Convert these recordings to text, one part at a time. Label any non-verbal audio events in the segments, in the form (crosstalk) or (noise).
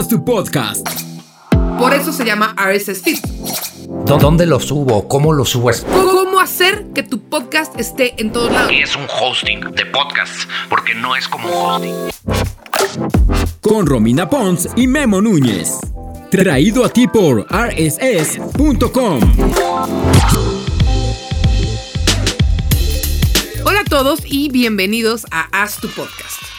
Haz tu podcast. Por eso se llama RSS Feed. ¿Dónde lo subo? ¿Cómo lo subo? ¿Cómo hacer que tu podcast esté en todos lados? Es un hosting de podcasts, porque no es como un hosting. Con Romina Pons y Memo Núñez. Traído a ti por rss.com. Hola a todos y bienvenidos a Haz tu podcast.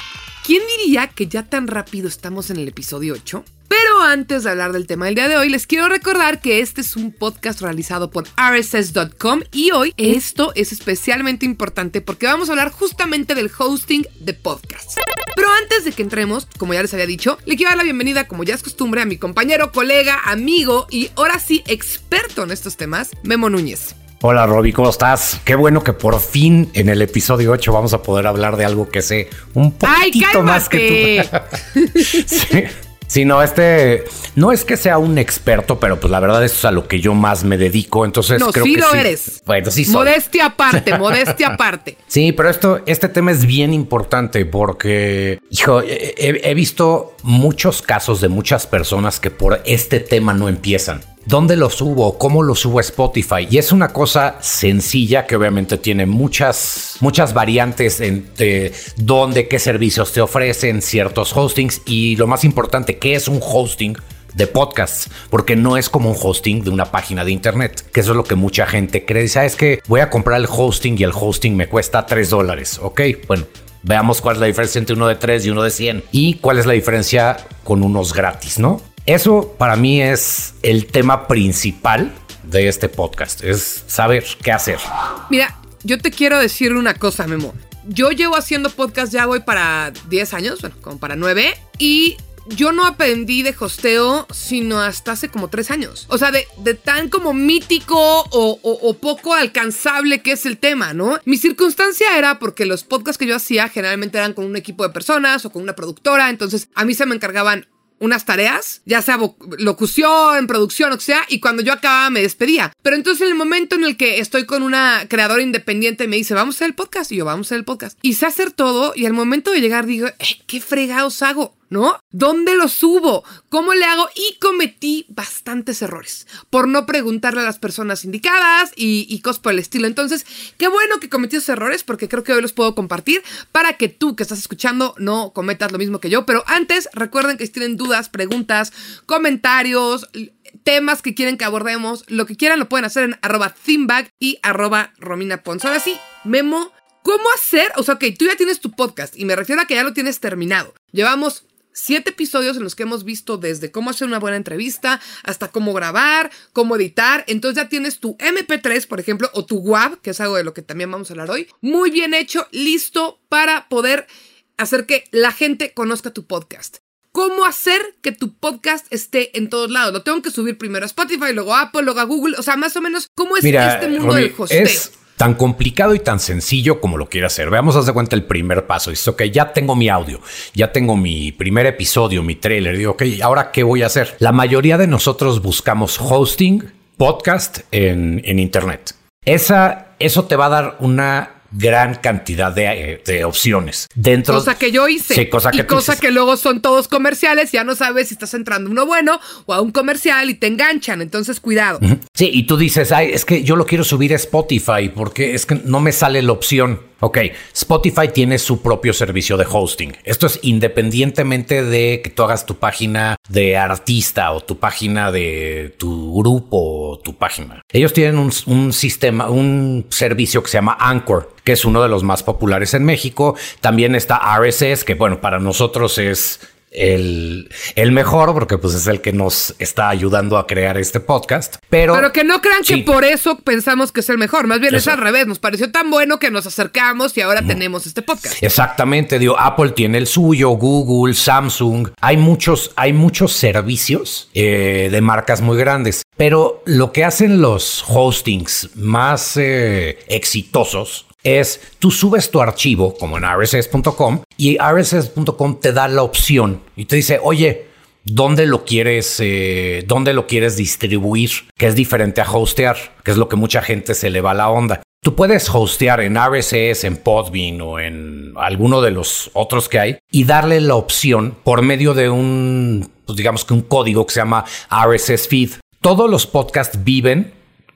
¿Quién diría que ya tan rápido estamos en el episodio 8? Pero antes de hablar del tema del día de hoy, les quiero recordar que este es un podcast realizado por rss.com y hoy esto es especialmente importante porque vamos a hablar justamente del hosting de podcasts. Pero antes de que entremos, como ya les había dicho, le quiero dar la bienvenida, como ya es costumbre, a mi compañero, colega, amigo y ahora sí experto en estos temas, Memo Núñez. Hola Roby, ¿cómo estás? Qué bueno que por fin en el episodio 8 vamos a poder hablar de algo que sé un poquito más que tú. (laughs) sí. Sí, no, este no es que sea un experto, pero pues la verdad es a lo que yo más me dedico, entonces no, creo sí que lo sí. eres. Bueno, sí soy. Modestia aparte, (laughs) modestia aparte. Sí, pero esto, este tema es bien importante porque, hijo, he, he visto muchos casos de muchas personas que por este tema no empiezan. ¿Dónde lo subo? ¿Cómo lo subo a Spotify? Y es una cosa sencilla que obviamente tiene muchas, muchas variantes entre dónde, qué servicios te ofrecen, ciertos hostings y lo más importante, ¿qué es un hosting? de podcasts, porque no es como un hosting de una página de internet, que eso es lo que mucha gente cree. Dice, es que voy a comprar el hosting y el hosting me cuesta 3 dólares. Ok, bueno, veamos cuál es la diferencia entre uno de 3 y uno de 100 y cuál es la diferencia con unos gratis, ¿no? Eso para mí es el tema principal de este podcast, es saber qué hacer. Mira, yo te quiero decir una cosa, Memo. Yo llevo haciendo podcast ya voy para 10 años, bueno, como para 9, y yo no aprendí de hosteo sino hasta hace como 3 años. O sea, de, de tan como mítico o, poco alcanzable que es el tema, ¿no? Mi circunstancia era porque los podcasts que yo hacía generalmente eran con un equipo de personas o con una productora, entonces a mí se me encargaban unas tareas, ya sea locución, producción, o sea, y cuando yo acababa me despedía. Pero entonces en el momento en el que estoy con una creadora independiente me dice, vamos a hacer el podcast, y yo, vamos a hacer el podcast. Y sé hacer todo, y al momento de llegar digo, ¿qué fregados hago? ¿No? ¿Dónde lo subo? ¿Cómo le hago? Y cometí bastantes errores por no preguntarle a las personas indicadas y, cosas por el estilo. Entonces, qué bueno que cometí esos errores porque creo que hoy los puedo compartir para que tú que estás escuchando no cometas lo mismo que yo. Pero antes, recuerden que si tienen dudas, preguntas, comentarios, temas que quieren que abordemos, lo que quieran lo pueden hacer en arroba y arroba romina. Ahora sí, Memo, ¿cómo hacer? O sea, ok, tú ya tienes tu podcast y me refiero a que ya lo tienes terminado. Llevamos siete episodios en los que hemos visto desde cómo hacer una buena entrevista hasta cómo grabar, cómo editar. Entonces ya tienes tu MP3, por ejemplo, o tu WAV, que es algo de lo que también vamos a hablar hoy. Muy bien hecho, listo para poder hacer que la gente conozca tu podcast. ¿Cómo hacer que tu podcast esté en todos lados? Lo tengo que subir primero a Spotify, luego a Apple, luego a Google. O sea, más o menos, ¿cómo es Mira, este mundo del hosteo? Es tan complicado y tan sencillo como lo quiera hacer. Veamos, haz de cuenta el primer paso. Dice, ok, ya tengo mi audio, ya tengo mi primer episodio, mi trailer. Digo, ok, ¿ahora qué voy a hacer? La mayoría de nosotros buscamos hosting, podcast en, en Internet. Esa, eso te va a dar una gran cantidad de, eh, de, opciones. Dentro cosa que yo hice. Sí, cosa que y cosa que luego son todos comerciales ya no sabes si estás entrando a uno bueno o a un comercial y te enganchan. Entonces cuidado. Uh -huh. sí y tú dices ay es que yo lo quiero subir a Spotify porque es que no me sale la opción Ok, Spotify tiene su propio servicio de hosting. Esto es independientemente de que tú hagas tu página de artista o tu página de tu grupo o tu página. Ellos tienen un, un, sistema, un servicio que se llama Anchor, que es uno de los más populares en México. También está RSS, que bueno, para nosotros es el, el, mejor, porque pues es el que nos está ayudando a crear este podcast. Pero, pero que no crean sí. que por eso pensamos que es el mejor. Más bien eso. es al revés. Nos pareció tan bueno que nos acercamos y ahora no. tenemos este podcast. Exactamente. Digo, Apple tiene el suyo, Google, Samsung. Hay muchos, hay muchos servicios eh, de marcas muy grandes. Pero lo que hacen los hostings más eh, exitosos es tú subes tu archivo como en rss.com y rss.com te da la opción y te dice, oye, ¿dónde lo quieres, eh, dónde lo quieres distribuir? Que es diferente a hostear, que es lo que mucha gente se le va la onda. Tú puedes hostear en RSS, en Podbean o en alguno de los otros que hay y darle la opción por medio de un pues digamos que un código que se llama RSS feed. Todos los podcasts viven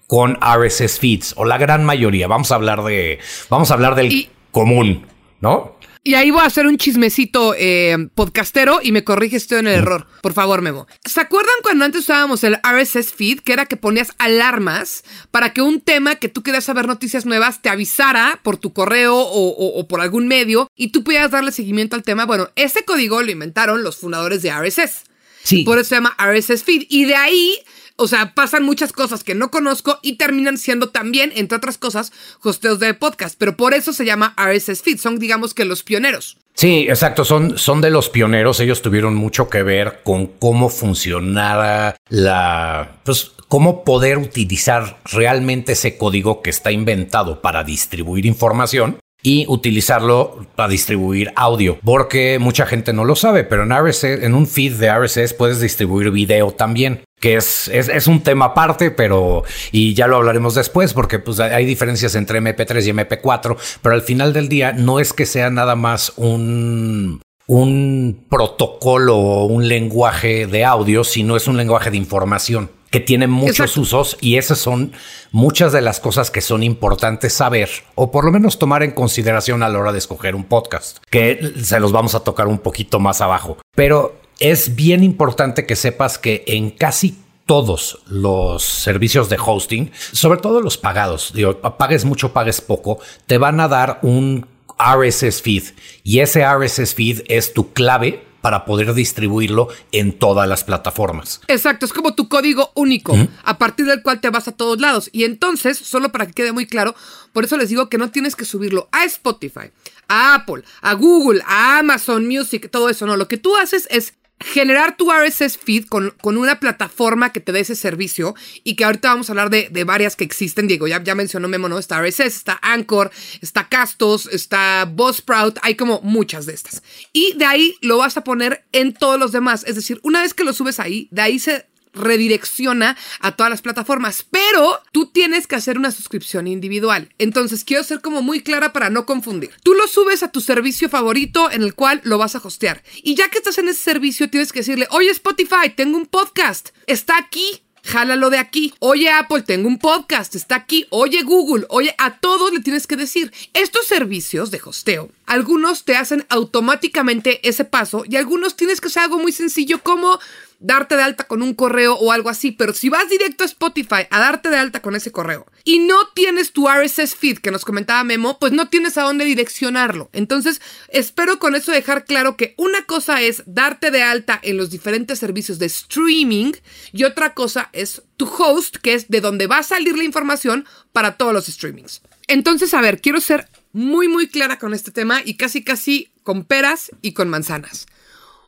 con RSS feeds o la gran mayoría. Vamos a hablar de, vamos a hablar del común, ¿no? Y ahí voy a hacer un chismecito eh, podcastero y me corrige estoy en el error. Por favor, Memo. ¿Se acuerdan cuando antes usábamos el RSS feed? Que era que ponías alarmas para que un tema que tú querías saber noticias nuevas te avisara por tu correo o, o por algún medio y tú pudieras darle seguimiento al tema. Bueno, ese código lo inventaron los fundadores de RSS. Sí. Por eso se llama RSS feed. Y de ahí o sea, pasan muchas cosas que no conozco y terminan siendo también, entre otras cosas, hosteos de podcast. Pero por eso se llama RSS Feed. Son, digamos que, los pioneros. Sí, exacto. Son, son de los pioneros. Ellos tuvieron mucho que ver con cómo funcionara la. Pues, cómo poder utilizar realmente ese código que está inventado para distribuir información y utilizarlo para distribuir audio, porque mucha gente no lo sabe, pero en RSS, en un feed de RSS puedes distribuir video también que es, es, un tema aparte, pero y ya lo hablaremos después, porque pues, hay diferencias entre MP3 y MP4, pero al final del día no es que sea nada más un, un protocolo o un lenguaje de audio, sino es un lenguaje de información que tiene muchos usos y esas son muchas de las cosas que son importantes saber o por lo menos tomar en consideración a la hora de escoger un podcast, que se los vamos a tocar un poquito más abajo. Pero es bien importante que sepas que en casi todos los servicios de hosting, sobre todo los pagados, digo, pagues mucho, pagues poco, te van a dar un RSS feed y ese RSS feed es tu clave para poder distribuirlo en todas las plataformas. Exacto, es como tu código único, a partir del cual te vas a todos lados. Y entonces, solo para que quede muy claro, por eso les digo que no tienes que subirlo a Spotify, a Apple, a Google, a Amazon Music, todo eso, no. Lo que tú haces es generar tu RSS feed con, con, una plataforma que te dé ese servicio y que ahorita vamos a hablar de, varias que existen, Diego, ya, ya mencionó Memo, ¿no? Está RSS, está Anchor, está Castos, está Buzzsprout, hay como muchas de estas. Y de ahí lo vas a poner en todos los demás, es decir, una vez que lo subes ahí, de ahí se redirecciona a todas las plataformas, pero tú tienes que hacer una suscripción individual. Entonces quiero ser como muy clara para no confundir. Tú lo subes a tu servicio favorito en el cual lo vas a hostear. Y ya que estás en ese servicio, tienes que decirle, oye Spotify, tengo un podcast, está aquí jálalo de aquí. Oye Apple, tengo un podcast, está aquí. Oye Google, oye, a todos le tienes que decir. Estos servicios de hosteo, algunos te hacen automáticamente ese paso y algunos tienes que hacer algo muy sencillo como darte de alta con un correo o algo así, pero si vas directo a Spotify a darte de alta con ese correo y no tienes tu RSS feed que nos comentaba Memo, pues no tienes a dónde direccionarlo. Entonces, espero con eso dejar claro que una cosa es darte de alta en los diferentes servicios de streaming y otra cosa es tu host, que es de donde va a salir la información para todos los streamings. Entonces, a ver, quiero ser muy, muy clara con este tema y casi, casi con peras y con manzanas.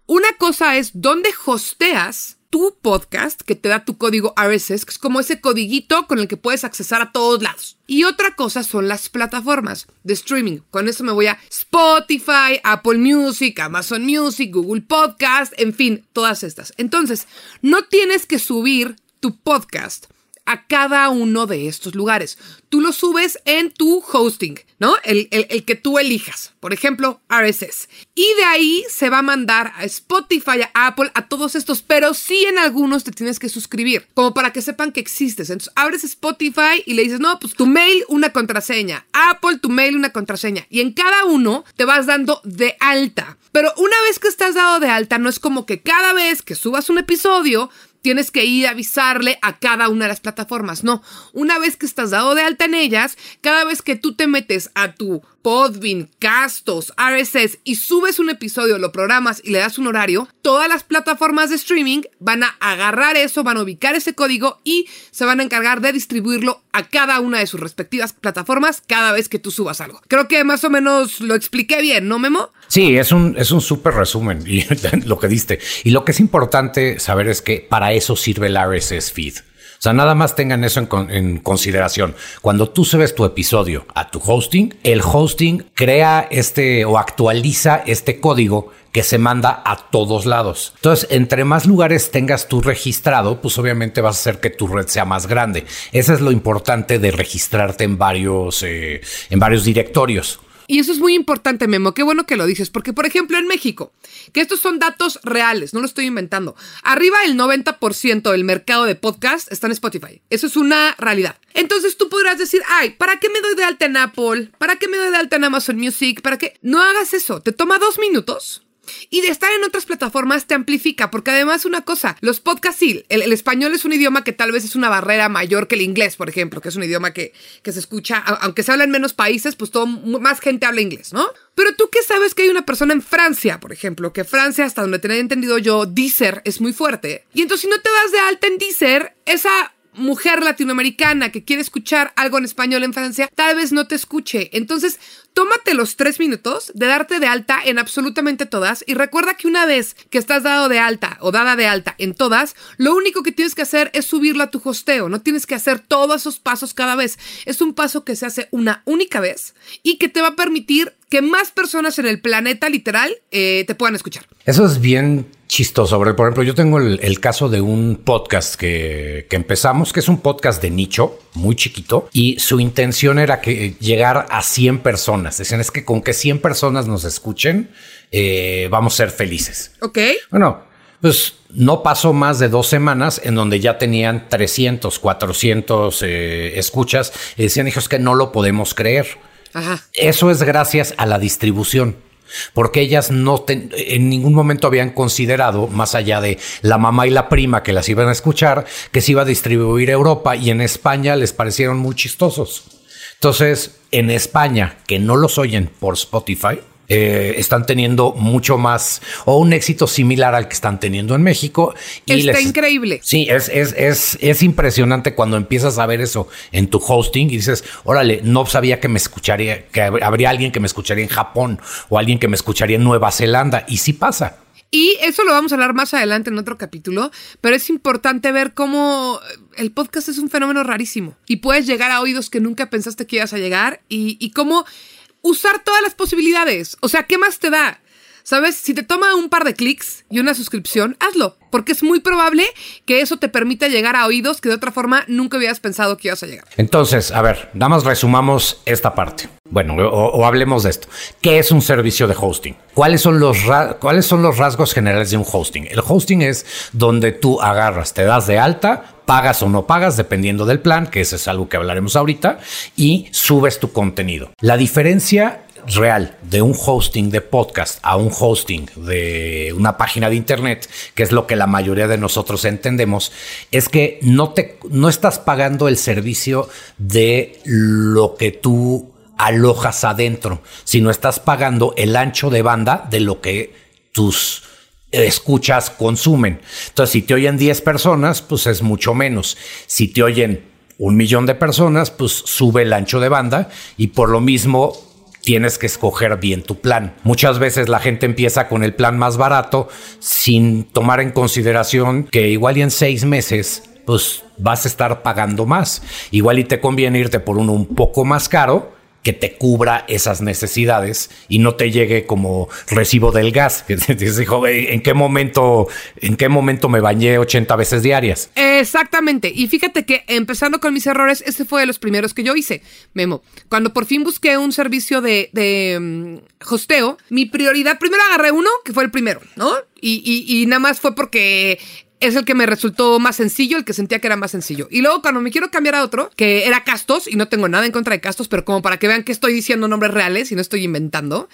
Una cosa es dónde hosteas tu podcast que te da tu código RSS, que es como ese codiguito con el que puedes accesar a todos lados. Y otra cosa son las plataformas de streaming. Con eso me voy a Spotify, Apple Music, Amazon Music, Google Podcast, en fin, todas estas. Entonces, no tienes que subir tu podcast a cada uno de estos lugares. Tú lo subes en tu hosting, ¿no? El, que tú elijas. Por ejemplo, RSS. Y de ahí se va a mandar a Spotify, a Apple, a todos estos. Pero sí en algunos te tienes que suscribir. Como para que sepan que existes. Entonces abres Spotify y le dices, no, pues tu mail, una contraseña. Apple, tu mail, una contraseña. Y en cada uno te vas dando de alta. Pero una vez que estás dado de alta, no es como que cada vez que subas un episodio tienes que ir a avisarle a cada una de las plataformas. No, una vez que estás dado de alta en ellas, cada vez que tú te metes a tu Podbean, Castos, RSS y subes un episodio, lo programas y le das un horario, todas las plataformas de streaming van a agarrar eso, van a ubicar ese código y se van a encargar de distribuirlo a cada una de sus respectivas plataformas cada vez que tú subas algo. Creo que más o menos lo expliqué bien, ¿no, Memo? Sí, es un, es un súper resumen y (laughs) lo que diste. Y lo que es importante saber es que para eso sirve el RSS feed. O sea, nada más tengan eso en, consideración. Cuando tú subes tu episodio a tu hosting, el hosting crea este o actualiza este código que se manda a todos lados. Entonces, entre más lugares tengas tú registrado, pues obviamente vas a hacer que tu red sea más grande. Eso es lo importante de registrarte en varios, eh, en varios directorios. Y eso es muy importante, Memo. Qué bueno que lo dices. Porque, por ejemplo, en México, que estos son datos reales, no lo estoy inventando. Arriba el 90% del mercado de podcast está en Spotify. Eso es una realidad. Entonces tú podrás decir, ay, ¿para qué me doy de alta en Apple? ¿Para qué me doy de alta en Amazon Music? ¿Para qué? No hagas eso. Te toma dos minutos y de estar en otras plataformas te amplifica, porque además una cosa, los podcasts sí, el, español es un idioma que tal vez es una barrera mayor que el inglés, por ejemplo, que es un idioma que, que se escucha, aunque se habla en menos países, pues todo, más gente habla inglés, ¿no? Pero tú qué sabes que hay una persona en Francia, por ejemplo, que Francia, hasta donde tenía entendido yo, Deezer es muy fuerte. Y entonces si no te das de alta en Deezer, esa mujer latinoamericana que quiere escuchar algo en español en Francia, tal vez no te escuche. Entonces, tómate los tres minutos de darte de alta en absolutamente todas y recuerda que una vez que estás dado de alta o dada de alta en todas, lo único que tienes que hacer es subirlo a tu hosteo. No tienes que hacer todos esos pasos cada vez. Es un paso que se hace una única vez y que te va a permitir que más personas en el planeta literal eh, te puedan escuchar. Eso es bien chistoso. Por ejemplo, yo tengo el, caso de un podcast que, empezamos, que es un podcast de nicho, muy chiquito, y su intención era que llegar a 100 personas. Decían, es que con que 100 personas nos escuchen, eh, vamos a ser felices. Ok. Bueno, pues no pasó más de dos semanas en donde ya tenían 300, 400 eh, escuchas y decían, hijos, que no lo podemos creer. Eso es gracias a la distribución. Porque ellas no en ningún momento habían considerado, más allá de la mamá y la prima que las iban a escuchar, que se iba a distribuir a Europa y en España les parecieron muy chistosos. Entonces, en España, que no los oyen por Spotify, eh, están teniendo mucho más o un éxito similar al que están teniendo en México. Y Está increíble. Sí, es, es, es, es, impresionante cuando empiezas a ver eso en tu hosting y dices, órale, no sabía que me escucharía, que habría alguien que me escucharía en Japón o alguien que me escucharía en Nueva Zelanda. Y sí pasa. Y eso lo vamos a hablar más adelante en otro capítulo, pero es importante ver cómo el podcast es un fenómeno rarísimo y puedes llegar a oídos que nunca pensaste que ibas a llegar y, y cómo usar todas las posibilidades. O sea, ¿qué más te da? ¿Sabes? Si te toma un par de clics y una suscripción, hazlo, porque es muy probable que eso te permita llegar a oídos que de otra forma nunca hubieras pensado que ibas a llegar. Entonces, a ver, nada más resumamos esta parte. Bueno, o, hablemos de esto. ¿Qué es un servicio de hosting? ¿Cuáles son, los ¿Cuáles son los rasgos generales de un hosting? El hosting es donde tú agarras, te das de alta, pagas o no pagas, dependiendo del plan, que ese es algo que hablaremos ahorita, y subes tu contenido. La diferencia real de un hosting de podcast a un hosting de una página de internet, que es lo que la mayoría de nosotros entendemos, es que no te no estás pagando el servicio de lo que tú alojas adentro, sino estás pagando el ancho de banda de lo que tus escuchas consumen. Entonces, si te oyen 10 personas, pues es mucho menos. Si te oyen un millón de personas, pues sube el ancho de banda y por lo mismo tienes que escoger bien tu plan. Muchas veces la gente empieza con el plan más barato sin tomar en consideración que igual y en seis meses pues vas a estar pagando más. Igual y te conviene irte por uno un poco más caro que te cubra esas necesidades y no te llegue como recibo del gas. (laughs) ¿en qué momento, en qué momento me bañé 80 veces diarias? Exactamente. Y fíjate que empezando con mis errores, ese fue de los primeros que yo hice. Memo, cuando por fin busqué un servicio de, de mm, hosteo, mi prioridad, primero agarré uno, que fue el primero, ¿no? Y, y nada más fue porque es el que me resultó más sencillo, el que sentía que era más sencillo. Y luego cuando me quiero cambiar a otro, que era Castos, y no tengo nada en contra de Castos, pero como para que vean que estoy diciendo nombres reales y no estoy inventando,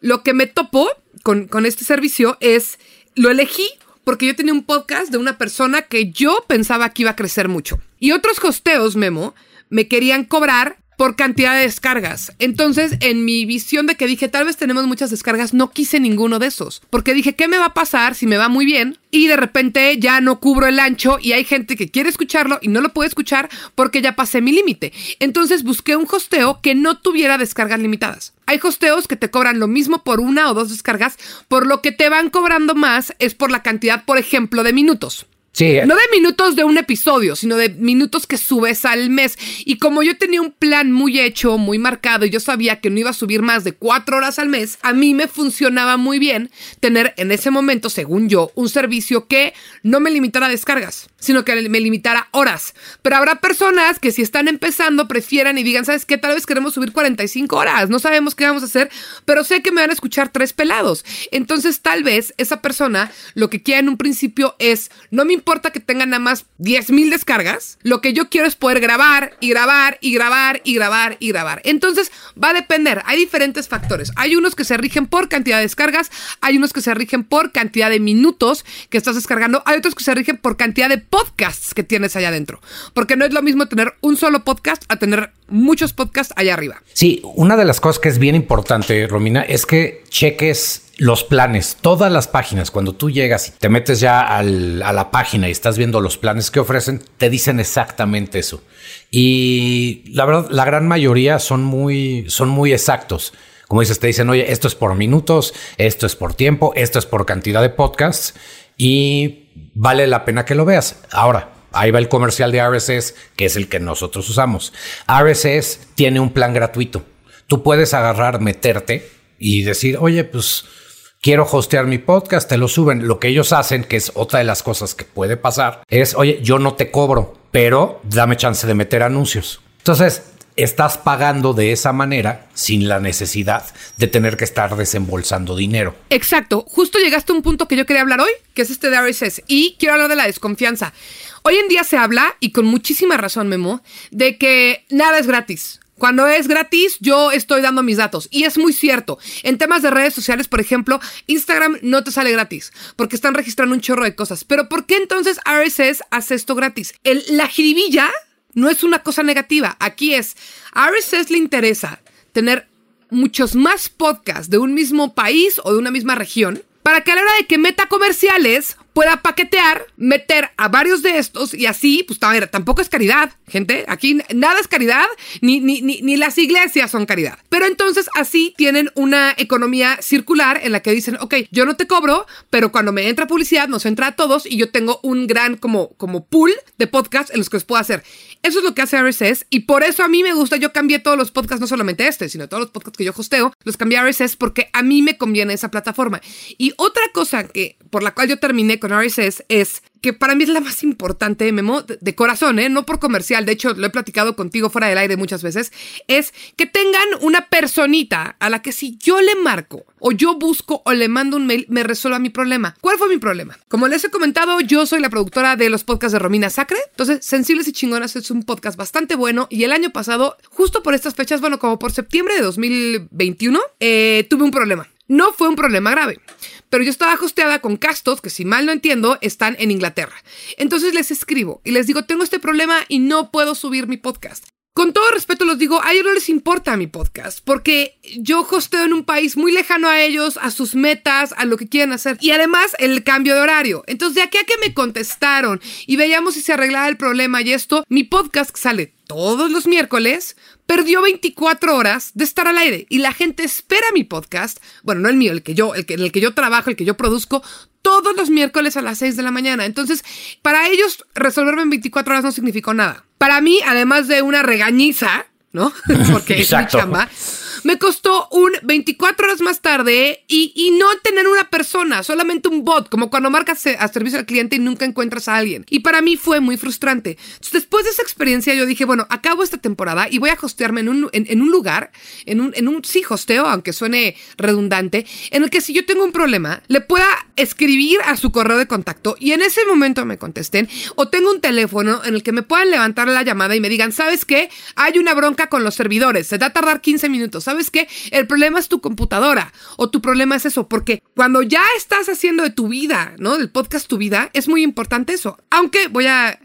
lo que me topo con, con este servicio es, lo elegí porque yo tenía un podcast de una persona que yo pensaba que iba a crecer mucho. Y otros hosteos, Memo, me querían cobrar por cantidad de descargas. Entonces, en mi visión de que dije, tal vez tenemos muchas descargas, no quise ninguno de esos. Porque dije, ¿qué me va a pasar si me va muy bien? Y de repente ya no cubro el ancho y hay gente que quiere escucharlo y no lo puede escuchar porque ya pasé mi límite. Entonces busqué un hosteo que no tuviera descargas limitadas. Hay hosteos que te cobran lo mismo por una o dos descargas, por lo que te van cobrando más es por la cantidad, por ejemplo, de minutos. Sí. No de minutos de un episodio, sino de minutos que subes al mes. Y como yo tenía un plan muy hecho, muy marcado, y yo sabía que no iba a subir más de cuatro horas al mes, a mí me funcionaba muy bien tener en ese momento, según yo, un servicio que no me limitara a descargas, sino que me limitara horas. Pero habrá personas que si están empezando prefieran y digan, ¿sabes qué? Tal vez queremos subir 45 horas, no sabemos qué vamos a hacer, pero sé que me van a escuchar tres pelados. Entonces tal vez esa persona lo que quiera en un principio es, no me importa que tengan nada más 10 mil descargas. Lo que yo quiero es poder grabar y grabar y grabar y grabar y grabar. Entonces va a depender. Hay diferentes factores. Hay unos que se rigen por cantidad de descargas. Hay unos que se rigen por cantidad de minutos que estás descargando. Hay otros que se rigen por cantidad de podcasts que tienes allá adentro. Porque no es lo mismo tener un solo podcast a tener muchos podcasts allá arriba. Sí, una de las cosas que es bien importante, Romina, es que cheques los planes, todas las páginas, cuando tú llegas y te metes ya a la página y estás viendo los planes que ofrecen, te dicen exactamente eso. Y la verdad, la gran mayoría son muy, son muy exactos. Como dices, te dicen, oye, esto es por minutos, esto es por tiempo, esto es por cantidad de podcasts y vale la pena que lo veas. Ahora, ahí va el comercial de RSS, que es el que nosotros usamos. RSS tiene un plan gratuito. Tú puedes agarrar, meterte y decir, oye, pues quiero hostear mi podcast, te lo suben. Lo que ellos hacen, que es otra de las cosas que puede pasar, es, oye, yo no te cobro, pero dame chance de meter anuncios. Entonces, estás pagando de esa manera sin la necesidad de tener que estar desembolsando dinero. Exacto, justo llegaste a un punto que yo quería hablar hoy, que es este de RSS, y quiero hablar de la desconfianza. Hoy en día se habla, y con muchísima razón, Memo, de que nada es gratis. Cuando es gratis, yo estoy dando mis datos. Y es muy cierto. En temas de redes sociales, por ejemplo, Instagram no te sale gratis porque están registrando un chorro de cosas. Pero ¿por qué entonces RSS hace esto gratis? El, la jiribilla no es una cosa negativa. Aquí es, a RSS le interesa tener muchos más podcasts de un mismo país o de una misma región para que a la hora de que meta comerciales pueda paquetear, meter a varios de estos y así, pues tampoco es caridad, gente. Aquí nada es caridad, ni, ni, ni, las iglesias son caridad. Pero entonces así tienen una economía circular en la que dicen, ok, yo no te cobro, pero cuando me entra publicidad nos entra a todos y yo tengo un gran como, como pool de podcasts en los que os puedo hacer. Eso es lo que hace RSS y por eso a mí me gusta, yo cambié todos los podcasts, no solamente este, sino todos los podcasts que yo hosteo, los cambié a RSS porque a mí me conviene esa plataforma. Y otra cosa que por la cual yo terminé con RSS es que para mí es la más importante, Memo, de corazón, ¿eh? no por comercial, de hecho lo he platicado contigo fuera del aire muchas veces, es que tengan una personita a la que si yo le marco o yo busco o le mando un mail, me resuelva mi problema. ¿Cuál fue mi problema? Como les he comentado, yo soy la productora de los podcasts de Romina Sacre, entonces Sensibles y Chingonas es un podcast bastante bueno y el año pasado, justo por estas fechas, bueno, como por septiembre de 2021, eh, tuve un problema. No fue un problema grave, pero yo estaba hosteada con castos que si mal no entiendo están en Inglaterra. Entonces les escribo y les digo, tengo este problema y no puedo subir mi podcast. Con todo respeto los digo, a ellos no les importa mi podcast, porque yo hosteo en un país muy lejano a ellos, a sus metas, a lo que quieren hacer. Y además el cambio de horario. Entonces de aquí a que me contestaron y veíamos si se arreglaba el problema y esto, mi podcast sale todos los miércoles, perdió 24 horas de estar al aire y la gente espera mi podcast, bueno, no el mío, el que yo, el que, en el que yo trabajo, el que yo produzco, todos los miércoles a las 6 de la mañana. Entonces, para ellos resolverme en 24 horas no significó nada. Para mí, además de una regañiza, ¿no? (laughs) Porque es mi chamba me costó un 24 horas más tarde y, no tener una persona, solamente un bot, como cuando marcas a servicio al cliente y nunca encuentras a alguien. Y para mí fue muy frustrante. después de esa experiencia, yo dije, bueno, acabo esta temporada y voy a hostearme en un, en, un lugar, en un, en un, sí, hosteo, aunque suene redundante, en el que si yo tengo un problema, le pueda escribir a su correo de contacto y en ese momento me contesten, o tengo un teléfono en el que me puedan levantar la llamada y me digan, ¿sabes qué? Hay una bronca con los servidores, se da a tardar 15 minutos. ¿Sabes qué? El problema es tu computadora o tu problema es eso, porque cuando ya estás haciendo de tu vida, ¿no? Del podcast tu vida, es muy importante eso. Aunque voy a,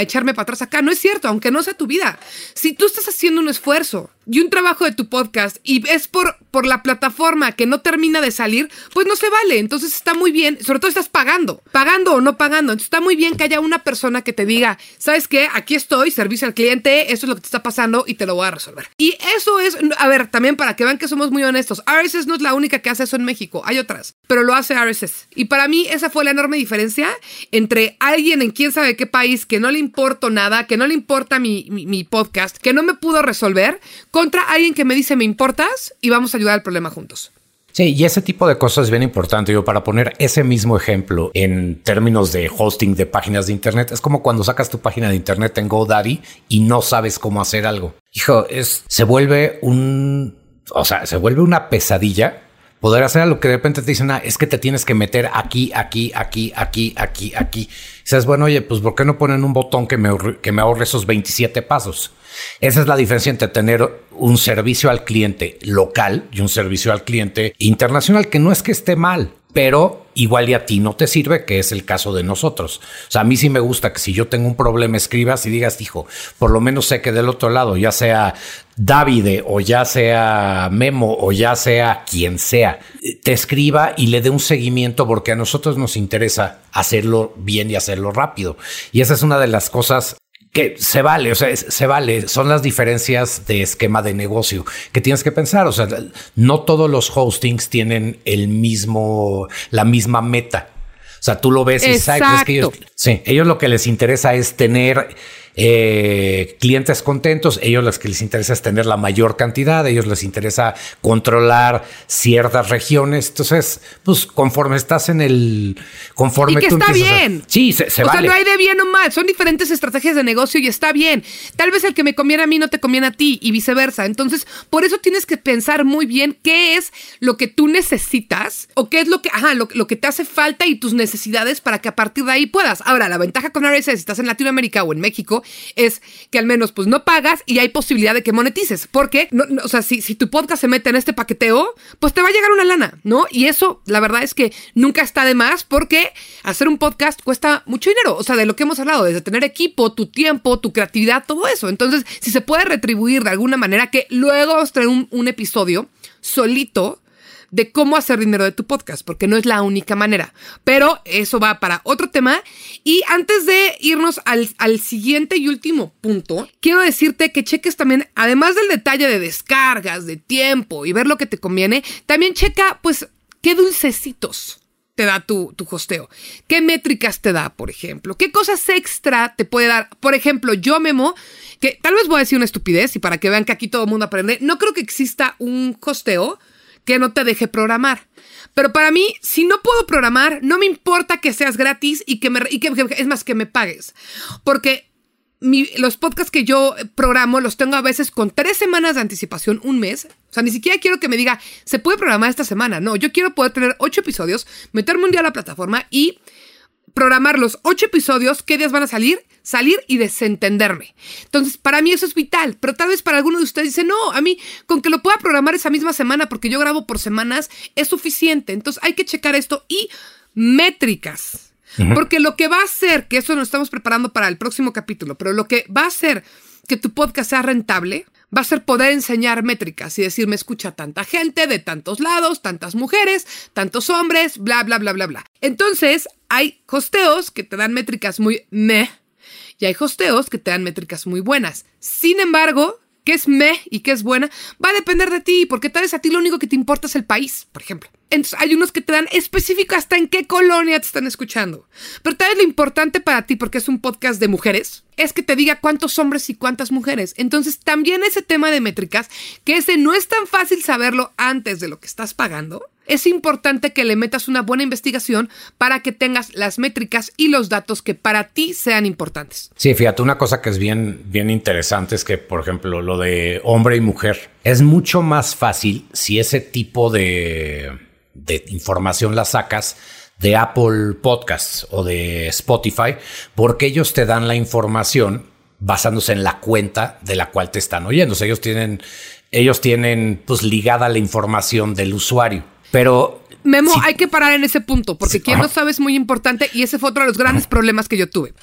echarme para atrás acá, no es cierto, aunque no sea tu vida. Si tú estás haciendo un esfuerzo y un trabajo de tu podcast y es por, por la plataforma que no termina de salir, pues no se vale. Entonces está muy bien, sobre todo estás pagando, pagando o no pagando. Entonces está muy bien que haya una persona que te diga, ¿sabes qué? Aquí estoy, servicio al cliente, eso es lo que te está pasando y te lo voy a resolver. Y eso es, a ver, también para que vean que somos muy honestos, RSS no es la única que hace eso en México, hay otras, pero lo hace RSS. Y para mí esa fue la enorme diferencia entre alguien en quién sabe qué país que no le importa nada, que no le importa mi, mi podcast, que no me pudo resolver, contra alguien que me dice me importas y vamos a ayudar al problema juntos. Sí, y ese tipo de cosas es bien importante. Yo, para poner ese mismo ejemplo en términos de hosting de páginas de Internet, es como cuando sacas tu página de Internet en GoDaddy y no sabes cómo hacer algo. Hijo, es, se vuelve un, o sea, se vuelve una pesadilla poder hacer algo que de repente te dicen, ah, es que te tienes que meter aquí, aquí, aquí, aquí, aquí, aquí. Y dices, bueno, oye, pues ¿por qué no ponen un botón que me, que me ahorre esos 27 pasos? Esa es la diferencia entre tener un servicio al cliente local y un servicio al cliente internacional, que no es que esté mal, pero igual y a ti no te sirve, que es el caso de nosotros. O sea, a mí sí me gusta que si yo tengo un problema escribas y digas, hijo, por lo menos sé que del otro lado, ya sea Davide o ya sea Memo o ya sea quien sea, te escriba y le dé un seguimiento porque a nosotros nos interesa hacerlo bien y hacerlo rápido. Y esa es una de las cosas que se vale, o sea, se vale, son las diferencias de esquema de negocio que tienes que pensar, o sea, no todos los hostings tienen el mismo, la misma meta. O sea, tú lo ves y sabes que ellos, sí, ellos lo que les interesa es tener eh, clientes contentos, ellos los que les interesa es tener la mayor cantidad, ellos les interesa controlar ciertas regiones. Entonces, pues conforme estás en el. Conforme y que está bien. sí, se, se o sea, no hay de bien o mal. Son diferentes estrategias de negocio y está bien. Tal vez el que me conviene a mí no te conviene a ti y viceversa. Entonces, por eso tienes que pensar muy bien qué es lo que tú necesitas o qué es lo que, ajá, lo, lo que te hace falta y tus necesidades para que a partir de ahí puedas. Ahora, la ventaja con RSS, si estás en Latinoamérica o en México, es que al menos pues no pagas y hay posibilidad de que monetices. Porque, no, o sea, si, si tu podcast se mete en este paqueteo, pues te va a llegar una lana, ¿no? Y eso, la verdad es que nunca está de más porque hacer un podcast cuesta mucho dinero. O sea, de lo que hemos hablado, desde tener equipo, tu tiempo, tu creatividad, todo eso. Entonces, si se puede retribuir de alguna manera, que luego os un, un episodio solito de cómo hacer dinero de tu podcast, porque no es la única manera. Pero eso va para otro tema. Y antes de irnos al, al siguiente y último punto, quiero decirte que cheques también, además del detalle de descargas, de tiempo y ver lo que te conviene, también checa, pues, qué dulcecitos te da tu, tu, hosteo? ¿Qué métricas te da, por ejemplo? ¿Qué cosas extra te puede dar? Por ejemplo, yo, Memo, que tal vez voy a decir una estupidez y para que vean que aquí todo el mundo aprende, no creo que exista un hosteo que no te deje programar. Pero para mí, si no puedo programar, no me importa que seas gratis y que me y que, es más que me pagues. Porque los podcasts que yo programo los tengo a veces con tres semanas de anticipación, un mes. O sea, ni siquiera quiero que me diga, se puede programar esta semana. No, yo quiero poder tener ocho episodios, meterme un día a la plataforma y programar los ocho episodios, qué días van a salir, salir y desentenderme. Entonces, para mí eso es vital, pero tal vez para alguno de ustedes dice, no, a mí con que lo pueda programar esa misma semana, porque yo grabo por semanas, es suficiente. Entonces, hay que checar esto y métricas. Porque lo que va a hacer, que eso nos estamos preparando para el próximo capítulo, pero lo que va a hacer que tu podcast sea rentable, va a ser poder enseñar métricas y decir, me escucha tanta gente de tantos lados, tantas mujeres, tantos hombres, bla, bla, bla, bla, bla. Entonces, hay hosteos que te dan métricas muy meh y hay hosteos que te dan métricas muy buenas. Sin embargo, qué es meh y qué es buena va a depender de ti, porque tal vez a ti lo único que te importa es el país, por ejemplo. Entonces hay unos que te dan específico hasta en qué colonia te están escuchando. Pero tal vez lo importante para ti, porque es un podcast de mujeres, es que te diga cuántos hombres y cuántas mujeres. Entonces también ese tema de métricas, que ese no es tan fácil saberlo antes de lo que estás pagando, es importante que le metas una buena investigación para que tengas las métricas y los datos que para ti sean importantes. Sí, fíjate, una cosa que es bien, bien interesante es que, por ejemplo, lo de hombre y mujer, es mucho más fácil si ese tipo de de información la sacas de Apple Podcasts o de Spotify, porque ellos te dan la información basándose en la cuenta de la cual te están oyendo. ellos tienen, ellos tienen pues ligada la información del usuario. Pero Memo, hay que parar en ese punto, porque quien no sabe es muy importante y ese fue otro de los grandes problemas que yo tuve.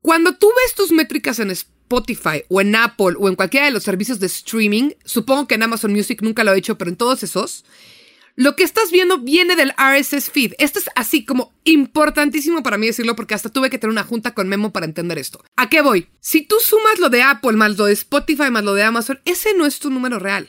Cuando tú ves tus métricas en, Spotify o en Apple o en cualquiera de los servicios de streaming, supongo que en Amazon Music nunca lo he hecho, pero en todos esos, lo que estás viendo viene del RSS feed. Esto es así como importantísimo para mí decirlo porque hasta tuve que tener una junta con Memo para entender esto. ¿A qué voy? Si tú sumas lo de Apple más lo de Spotify más lo de Amazon, ese no es tu número real.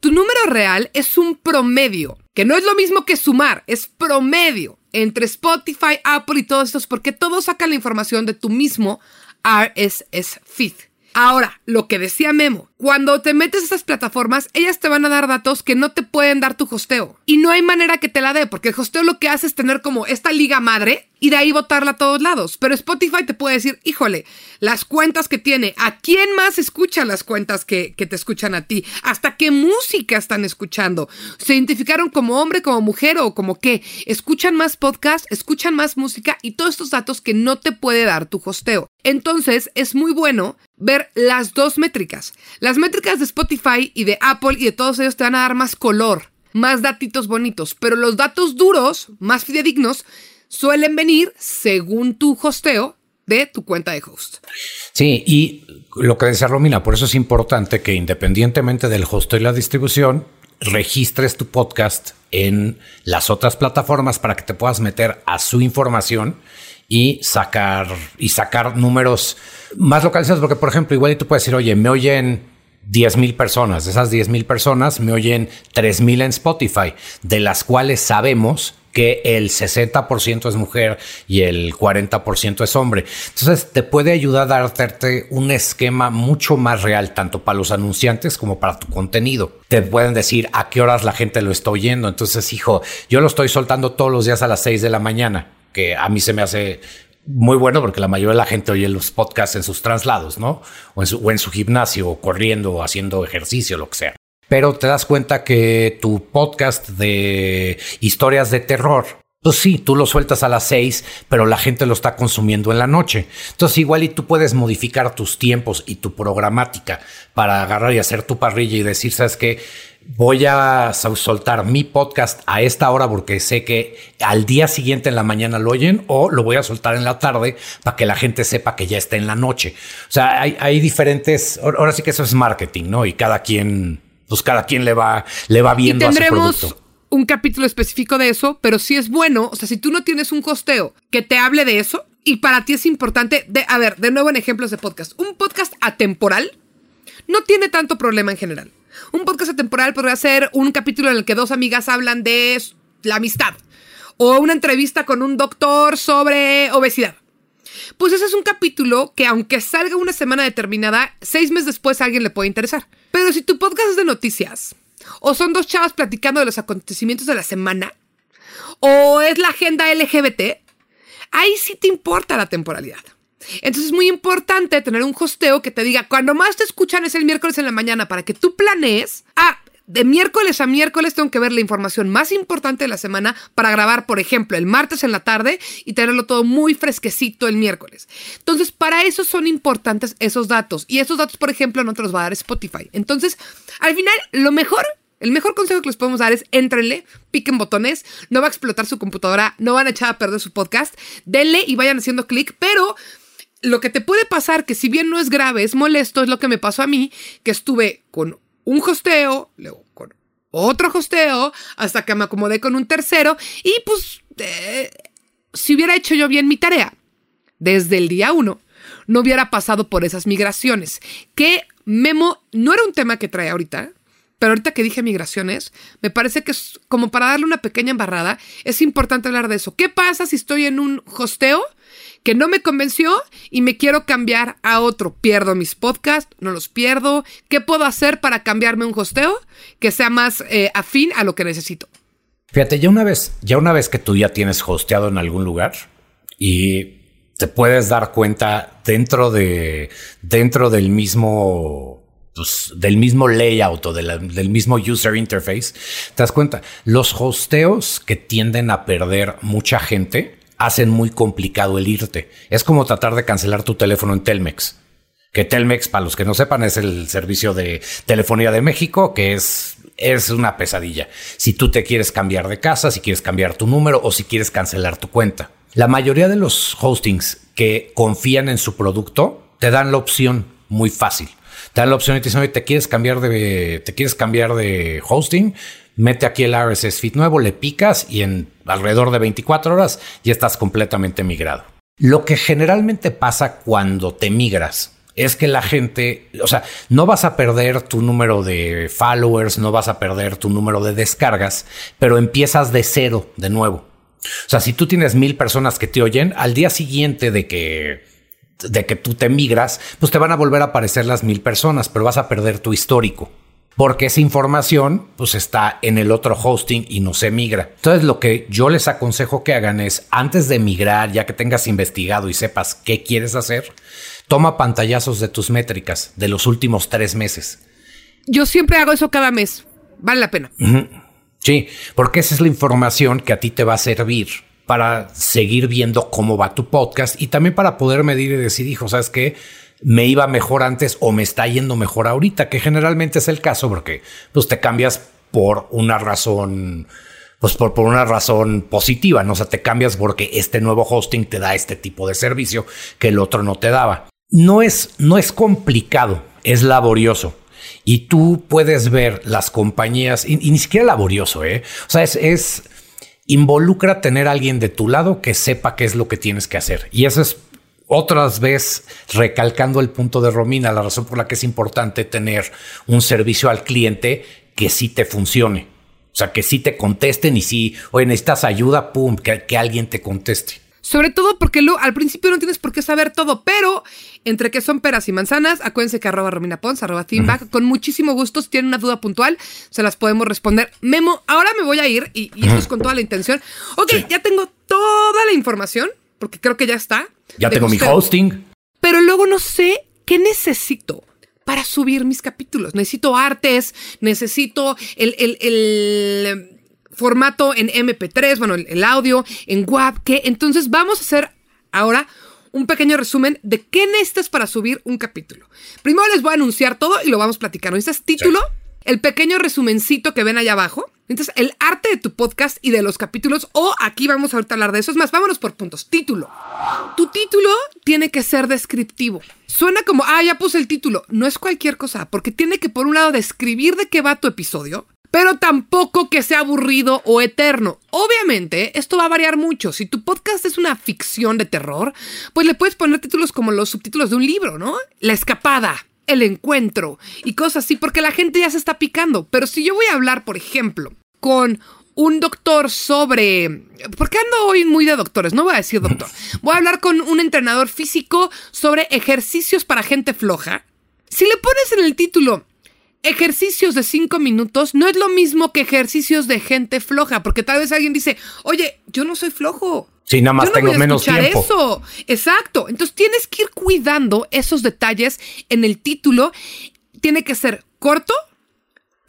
Tu número real es un promedio, que no es lo mismo que sumar, es promedio entre Spotify, Apple y todos estos, porque todos sacan la información de tu mismo RSS feed. Ahora, lo que decía Memo, cuando te metes a estas plataformas, ellas te van a dar datos que no te pueden dar tu hosteo. Y no hay manera que te la dé, porque el hosteo lo que hace es tener como esta liga madre y de ahí botarla a todos lados. Pero Spotify te puede decir, híjole, las cuentas que tiene, ¿a quién más escucha las cuentas que, que te escuchan a ti? ¿Hasta qué música están escuchando? ¿Se identificaron como hombre, como mujer o como qué? ¿Escuchan más podcast? ¿Escuchan más música? Y todos estos datos que no te puede dar tu hosteo. Entonces es muy bueno ver las dos métricas. Las métricas de Spotify y de Apple y de todos ellos te van a dar más color, más datitos bonitos, pero los datos duros, más fidedignos, suelen venir según tu hosteo de tu cuenta de host. Sí, y lo que decía Romina, por eso es importante que independientemente del hosteo y la distribución, registres tu podcast en las otras plataformas para que te puedas meter a su información y sacar y sacar números más localizados porque por ejemplo igual tú puedes decir oye me oyen 10 mil personas de esas 10 mil personas me oyen 3 mil en Spotify de las cuales sabemos que el 60% es mujer y el 40% es hombre. Entonces te puede ayudar a darte un esquema mucho más real, tanto para los anunciantes como para tu contenido. Te pueden decir a qué horas la gente lo está oyendo. Entonces, hijo, yo lo estoy soltando todos los días a las 6 de la mañana, que a mí se me hace muy bueno porque la mayoría de la gente oye los podcasts en sus traslados, ¿no? O en su, o en su gimnasio, o corriendo, o haciendo ejercicio, lo que sea pero te das cuenta que tu podcast de historias de terror, pues sí, tú lo sueltas a las seis, pero la gente lo está consumiendo en la noche. Entonces igual y tú puedes modificar tus tiempos y tu programática para agarrar y hacer tu parrilla y decir, ¿sabes qué? Voy a soltar mi podcast a esta hora porque sé que al día siguiente en la mañana lo oyen o lo voy a soltar en la tarde para que la gente sepa que ya está en la noche. O sea, hay, hay diferentes, ahora sí que eso es marketing, ¿no? Y cada quien pues cada quien le va, le va viendo a su producto. Un capítulo específico de eso, pero si es bueno, o sea, si tú no tienes un costeo que te hable de eso, y para ti es importante, de, a ver, de nuevo en ejemplos de podcast, un podcast atemporal no tiene tanto problema en general. Un podcast atemporal podría ser un capítulo en el que dos amigas hablan de la amistad, o una entrevista con un doctor sobre obesidad. Pues ese es un capítulo que aunque salga una semana determinada, seis meses después a alguien le puede interesar. Pero si tu podcast es de noticias, o son dos chavas platicando de los acontecimientos de la semana, o es la agenda LGBT, ahí sí te importa la temporalidad. Entonces es muy importante tener un hosteo que te diga, cuando más te escuchan es el miércoles en la mañana para que tú planees, ah, de miércoles a miércoles tengo que ver la información más importante de la semana para grabar, por ejemplo, el martes en la tarde y tenerlo todo muy fresquecito el miércoles. Entonces, para eso son importantes esos datos. Y esos datos, por ejemplo, no te los va a dar Spotify. Entonces, al final, lo mejor el mejor consejo que les podemos dar es entrenle, piquen botones, no va a explotar su computadora, no van a echar a perder su podcast, denle y vayan haciendo clic, pero lo que te puede pasar, que si bien no es grave, es molesto, es lo que me pasó a mí, que estuve con un hosteo, luego con otro hosteo, hasta que me acomodé con un tercero y pues eh, si hubiera hecho yo bien mi tarea desde el día uno, no hubiera pasado por esas migraciones. Que Memo no era un tema que trae ahorita, pero ahorita que dije migraciones, me parece que es como para darle una pequeña embarrada, es importante hablar de eso. ¿Qué pasa si estoy en un hosteo que no me convenció y me quiero cambiar a otro. Pierdo mis podcasts, no los pierdo. ¿Qué puedo hacer para cambiarme un hosteo que sea más eh, afín a lo que necesito? Fíjate, ya una vez, ya una vez que tú ya tienes hosteado en algún lugar y te puedes dar cuenta dentro de dentro del mismo pues, del mismo layout o del mismo user interface, te das cuenta los hosteos que tienden a perder mucha gente hacen muy complicado el irte. Es como tratar de cancelar tu teléfono en Telmex. Que Telmex, para los que no sepan, es el servicio de telefonía de México, que es, es una pesadilla. Si tú te quieres cambiar de casa, si quieres cambiar tu número o si quieres cancelar tu cuenta. La mayoría de los hostings que confían en su producto te dan la opción muy fácil. Te dan la opción y te dicen, oye, ¿te quieres cambiar de, te quieres cambiar de hosting? Mete aquí el RSS feed nuevo, le picas y en alrededor de 24 horas ya estás completamente migrado. Lo que generalmente pasa cuando te migras es que la gente, o sea, no vas a perder tu número de followers, no vas a perder tu número de descargas, pero empiezas de cero de nuevo. O sea, si tú tienes mil personas que te oyen, al día siguiente de que, de que tú te migras, pues te van a volver a aparecer las mil personas, pero vas a perder tu histórico. Porque esa información pues está en el otro hosting y no se migra. Entonces lo que yo les aconsejo que hagan es antes de migrar, ya que tengas investigado y sepas qué quieres hacer, toma pantallazos de tus métricas de los últimos tres meses. Yo siempre hago eso cada mes. Vale la pena. Sí, porque esa es la información que a ti te va a servir para seguir viendo cómo va tu podcast y también para poder medir y decir, hijo, ¿sabes qué? Me iba mejor antes o me está yendo mejor ahorita, que generalmente es el caso porque pues te cambias por una razón, pues por, por una razón positiva, ¿no? O sea, te cambias porque este nuevo hosting te da este tipo de servicio que el otro no te daba. No es, no es complicado, es laborioso. Y tú puedes ver las compañías, y, ni siquiera laborioso, ¿eh? O sea, es, es, involucra tener a alguien de tu lado que sepa qué es lo que tienes que hacer. Y eso es otras veces recalcando el punto de Romina, la razón por la que es importante tener un servicio al cliente que sí te funcione. O sea, que sí te contesten y si, oye, necesitas ayuda, pum, que, que alguien te conteste. Sobre todo porque lo, al principio no tienes por qué saber todo, pero entre que son peras y manzanas, acuérdense que arroba Romina Pons, arroba Teamback, con muchísimo gusto, si tienen una duda puntual, se las podemos responder. Memo, ahora me voy a ir, y, y esto es con toda la intención. Ok, ya tengo toda la información, porque creo que ya está. Ya tengo mi hosting. Pero luego no sé qué necesito para subir mis capítulos. Necesito artes, necesito el, el, el formato en MP3, bueno, el, audio, en WAV, que entonces vamos a hacer ahora un pequeño resumen de qué necesitas para subir un capítulo. Primero les voy a anunciar todo y lo vamos platicando. Este es título, el pequeño resumencito que ven allá abajo. Entonces, el arte de tu podcast y de los capítulos, o aquí vamos a hablar de eso. Es más, vámonos por puntos. Título. Tu título tiene que ser descriptivo. Suena como, ah, ya puse el título. No es cualquier cosa, porque tiene que, por un lado, describir de qué va tu episodio pero tampoco que sea aburrido o eterno. Obviamente, esto va a variar mucho. Si tu podcast es una ficción de terror, pues le puedes poner títulos como los subtítulos de un libro, ¿no? La escapada, el encuentro y cosas así, porque la gente ya se está picando. Pero si yo voy a hablar, por ejemplo, con un doctor sobre... ¿Por qué ando hoy muy de doctores? No voy a decir doctor. (laughs) Voy a hablar con un entrenador físico sobre ejercicios para gente floja. Si le pones en el título ejercicios de cinco minutos no es lo mismo que ejercicios de gente floja, porque tal vez alguien dice, oye, yo no soy flojo. Sí, nada más tengo menos tiempo. Eso, exacto. Entonces tienes que ir cuidando esos detalles en el título. Tiene que ser corto,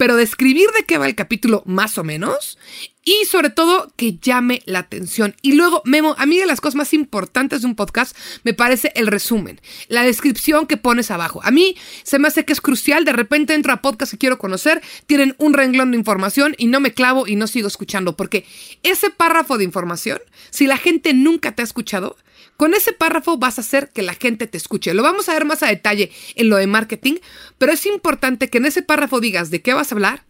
pero describir de qué va el capítulo más o menos y sobre todo que llame la atención. Y luego, Memo, a mí de las cosas más importantes de un podcast me parece el resumen, la descripción que pones abajo. A mí se me hace que es crucial, de repente entro a podcast que quiero conocer, tienen un renglón de información y no me clavo y no sigo escuchando, porque ese párrafo de información, si la gente nunca te ha escuchado, con ese párrafo vas a hacer que la gente te escuche. Lo vamos a ver más a detalle en lo de marketing, pero es importante que en ese párrafo digas de qué vas a hablar,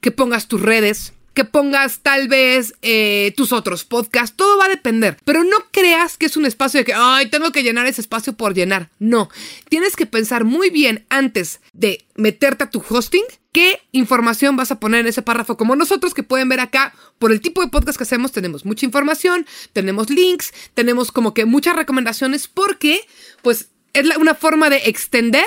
que pongas tus redes, que pongas tal vez eh, tus otros podcasts, todo va a depender. Pero no creas que es un espacio de que, ay, tengo que llenar ese espacio por llenar. No, tienes que pensar muy bien antes de meterte a tu hosting qué información vas a poner en ese párrafo. Como nosotros que pueden ver acá, por el tipo de podcast que hacemos, tenemos mucha información, tenemos links, tenemos como que muchas recomendaciones porque, pues, es una forma de extender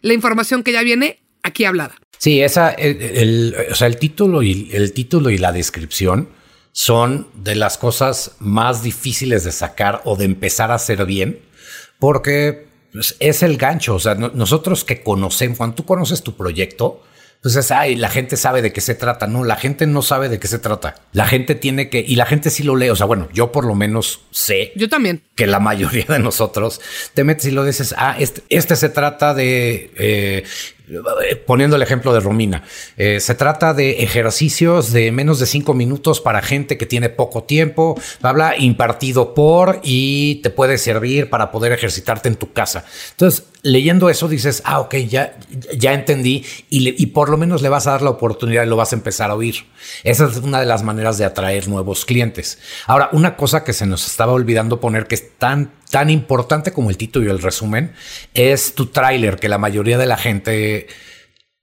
la información que ya viene aquí hablada. Sí, esa, el, o sea, el título y el título y la descripción son de las cosas más difíciles de sacar o de empezar a hacer bien, porque pues, es el gancho. O sea, nosotros que conocemos, cuando tú conoces tu proyecto, entonces, ay, la gente sabe de qué se trata. No, la gente no sabe de qué se trata. La gente tiene que, y la gente sí lo lee. O sea, bueno, yo por lo menos sé. Yo también. Que la mayoría de nosotros te metes y lo dices, ah, este, este se trata de eh, poniendo el ejemplo de Romina, eh, se trata de ejercicios de menos de cinco minutos para gente que tiene poco tiempo, habla impartido por y te puede servir para poder ejercitarte en tu casa. Entonces, leyendo eso dices, ah, ok, ya, ya entendí y, y por lo menos le vas a dar la oportunidad y lo vas a empezar a oír. Esa es una de las maneras de atraer nuevos clientes. Ahora, una cosa que se nos estaba olvidando poner que es tan tan importante como el título y el resumen es tu tráiler, que la mayoría de la gente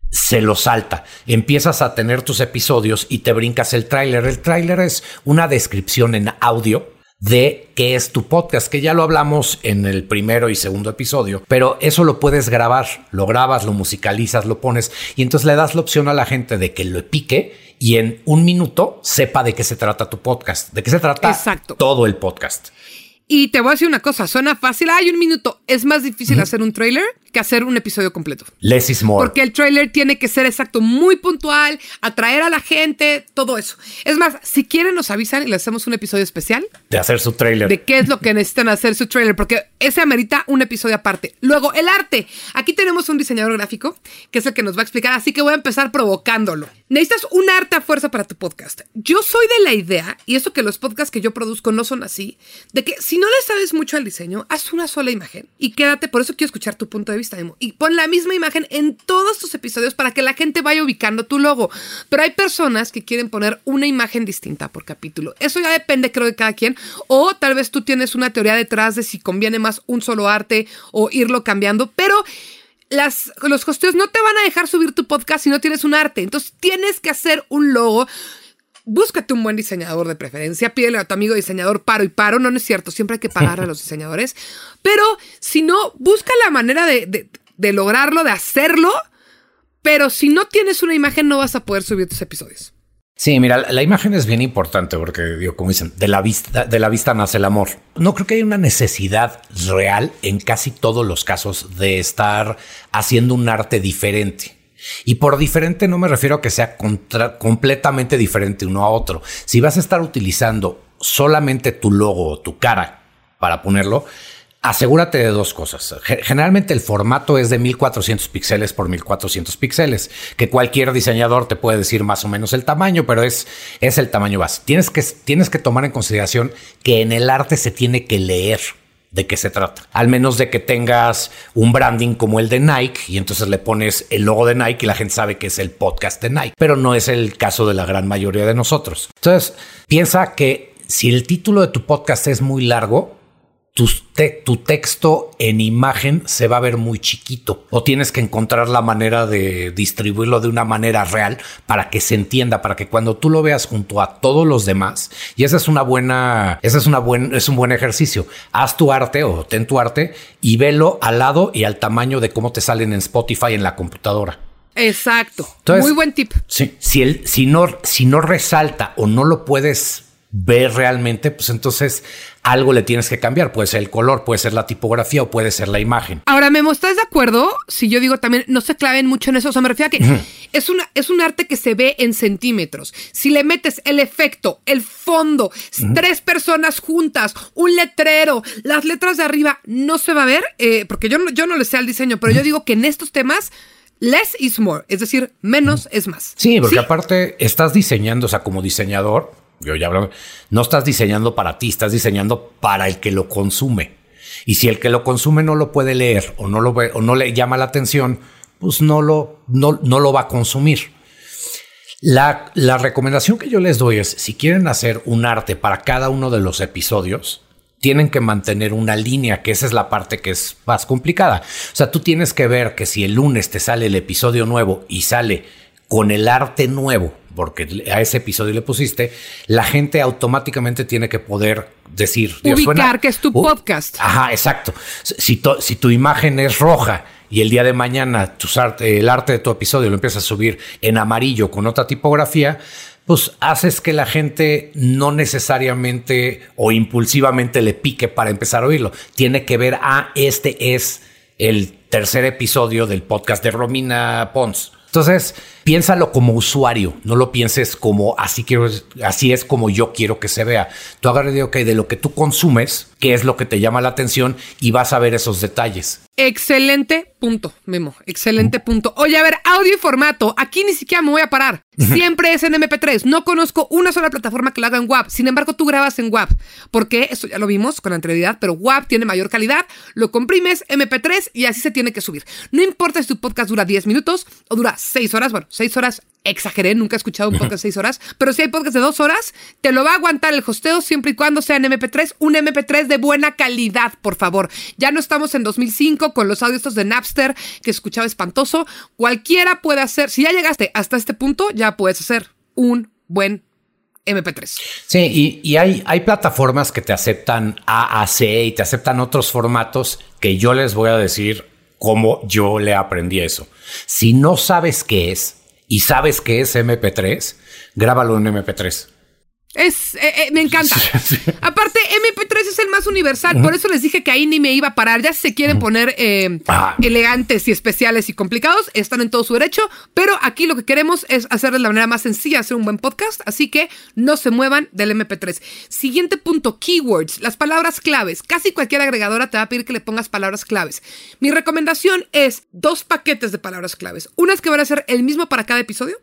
se lo salta. Empiezas a tener tus episodios y te brincas el tráiler. El tráiler es una descripción en audio de qué es tu podcast, que ya lo hablamos en el primero y segundo episodio, pero eso lo puedes grabar, lo grabas, lo musicalizas, lo pones y entonces le das la opción a la gente de que lo pique y en un minuto sepa de qué se trata tu podcast, de qué se trata todo el podcast. Y te voy a decir una cosa, suena fácil, hay un minuto. Es más difícil hacer un trailer que hacer un episodio completo. Less is more. Porque el trailer tiene que ser exacto, muy puntual, atraer a la gente, todo eso. Es más, si quieren nos avisan y le hacemos un episodio especial. De hacer su trailer. De qué es lo que necesitan hacer su trailer, porque ese amerita un episodio aparte. Luego, el arte. Aquí tenemos un diseñador gráfico, que es el que nos va a explicar, así que voy a empezar provocándolo. Necesitas un arte a fuerza para tu podcast. Yo soy de la idea, y eso que los podcasts que yo produzco no son así, de que si no le sabes mucho al diseño, haz una sola imagen y quédate, por eso quiero escuchar tu punto de vista, y pon la misma imagen en todos tus episodios para que la gente vaya ubicando tu logo. Pero hay personas que quieren poner una imagen distinta por capítulo. Eso ya depende, creo, de cada quien. O tal vez tú tienes una teoría detrás de si conviene más un solo arte o irlo cambiando, pero las, los hosteos no te van a dejar subir tu podcast si no tienes un arte. Entonces tienes que hacer un logo. Búscate un buen diseñador de preferencia, pídele a tu amigo diseñador paro y paro, no, no es cierto, siempre hay que pagar a los (laughs) diseñadores, pero si no, busca la manera de, de lograrlo, de hacerlo, pero si no tienes una imagen no vas a poder subir tus episodios. Sí, mira, la imagen es bien importante porque, digo, como dicen, de la vista, de la vista nace el amor. No creo que haya una necesidad real en casi todos los casos de estar haciendo un arte diferente. Y por diferente no me refiero a que sea completamente diferente uno a otro. Si vas a estar utilizando solamente tu logo o tu cara para ponerlo, Asegúrate de dos cosas. Generalmente el formato es de 1400 píxeles por 1400 píxeles, que cualquier diseñador te puede decir más o menos el tamaño, pero es, es el tamaño base. Tienes que, tienes que tomar en consideración que en el arte se tiene que leer de qué se trata. Al menos de que tengas un branding como el de Nike y entonces le pones el logo de Nike y la gente sabe que es el podcast de Nike, pero no es el caso de la gran mayoría de nosotros. Entonces, piensa que si el título de tu podcast es muy largo, tu, tu, texto en imagen se va a ver muy chiquito o tienes que encontrar la manera de distribuirlo de una manera real para que se entienda, para que cuando tú lo veas junto a todos los demás, y esa es una buena, esa es una buen, es un buen ejercicio. Haz tu arte o ten tu arte y velo al lado y al tamaño de cómo te salen en Spotify en la computadora. Exacto. Muy buen tip. Sí, si, el, si, no, si no resalta o no lo puedes ver realmente, pues entonces algo le tienes que cambiar. Puede ser el color, puede ser la tipografía o puede ser la imagen. Ahora, Memo, ¿estás de acuerdo? Si yo digo también, no se claven mucho en eso. O sea, me refiero a que es, una, es un arte que se ve en centímetros. Si le metes el efecto, el fondo, tres personas juntas, un letrero, las letras de arriba, no se va a ver, eh, porque yo no, yo no le sé al diseño, pero yo digo que en estos temas less is more, es decir, menos es más. Sí, porque aparte estás diseñando, o sea, como diseñador, yo ya hablo, no estás diseñando para ti, estás diseñando para el que lo consume. Y si el que lo consume no lo puede leer o no, lo ve, o no le llama la atención, pues no lo, no, no lo va a consumir. La, la recomendación que yo les doy es, si quieren hacer un arte para cada uno de los episodios, tienen que mantener una línea, que esa es la parte que es más complicada. O sea, tú tienes que ver que si el lunes te sale el episodio nuevo y sale con el arte nuevo, porque a ese episodio le pusiste, la gente automáticamente tiene que poder decir... Ubicar que es tu uh, podcast. Ajá, exacto. Si, si tu imagen es roja y el día de mañana el arte de tu episodio lo empiezas a subir en amarillo con otra tipografía, pues haces que la gente no necesariamente o impulsivamente le pique para empezar a oírlo. Tiene que ver, ah, este es el tercer episodio del podcast de Romina Pons. Entonces, Piénsalo como usuario, no lo pienses como así quiero, así es como yo quiero que se vea. Tú agarre de, ok, de lo que tú consumes, qué es lo que te llama la atención y vas a ver esos detalles. Excelente punto, Memo. Excelente punto. Oye, a ver, audio y formato. Aquí ni siquiera me voy a parar. Siempre es en MP3. No conozco una sola plataforma que lo haga en WAP. Sin embargo, tú grabas en WAP. Porque eso ya lo vimos con anterioridad, pero WAP tiene mayor calidad. Lo comprimes MP3 y así se tiene que subir. No importa si tu podcast dura 10 minutos o dura 6 horas. Bueno, 6 horas exageré, nunca he escuchado un podcast de 6 horas, pero si hay podcast de 2 horas, te lo va a aguantar el hosteo siempre y cuando sea en MP3, un MP3 de buena calidad, por favor. Ya no estamos en 2005 con los audios de Napster que escuchaba espantoso. Cualquiera puede hacer, si ya llegaste hasta este punto, ya puedes hacer un buen MP3. Sí, y, hay, hay plataformas que te aceptan AAC y te aceptan otros formatos que yo les voy a decir cómo yo le aprendí eso. Si no sabes qué es, y sabes que es MP3, grábalo en MP3. Es, eh, eh, me encanta. (laughs) Aparte, MP3 es el más universal, por eso les dije que ahí ni me iba a parar. Ya si se quieren poner eh, ah. elegantes y especiales y complicados, están en todo su derecho, pero aquí lo que queremos es hacer de la manera más sencilla, hacer un buen podcast, así que no se muevan del MP3. Siguiente punto, keywords, las palabras claves. Casi cualquier agregadora te va a pedir que le pongas palabras claves. Mi recomendación es dos paquetes de palabras claves. Unas que van a ser el mismo para cada episodio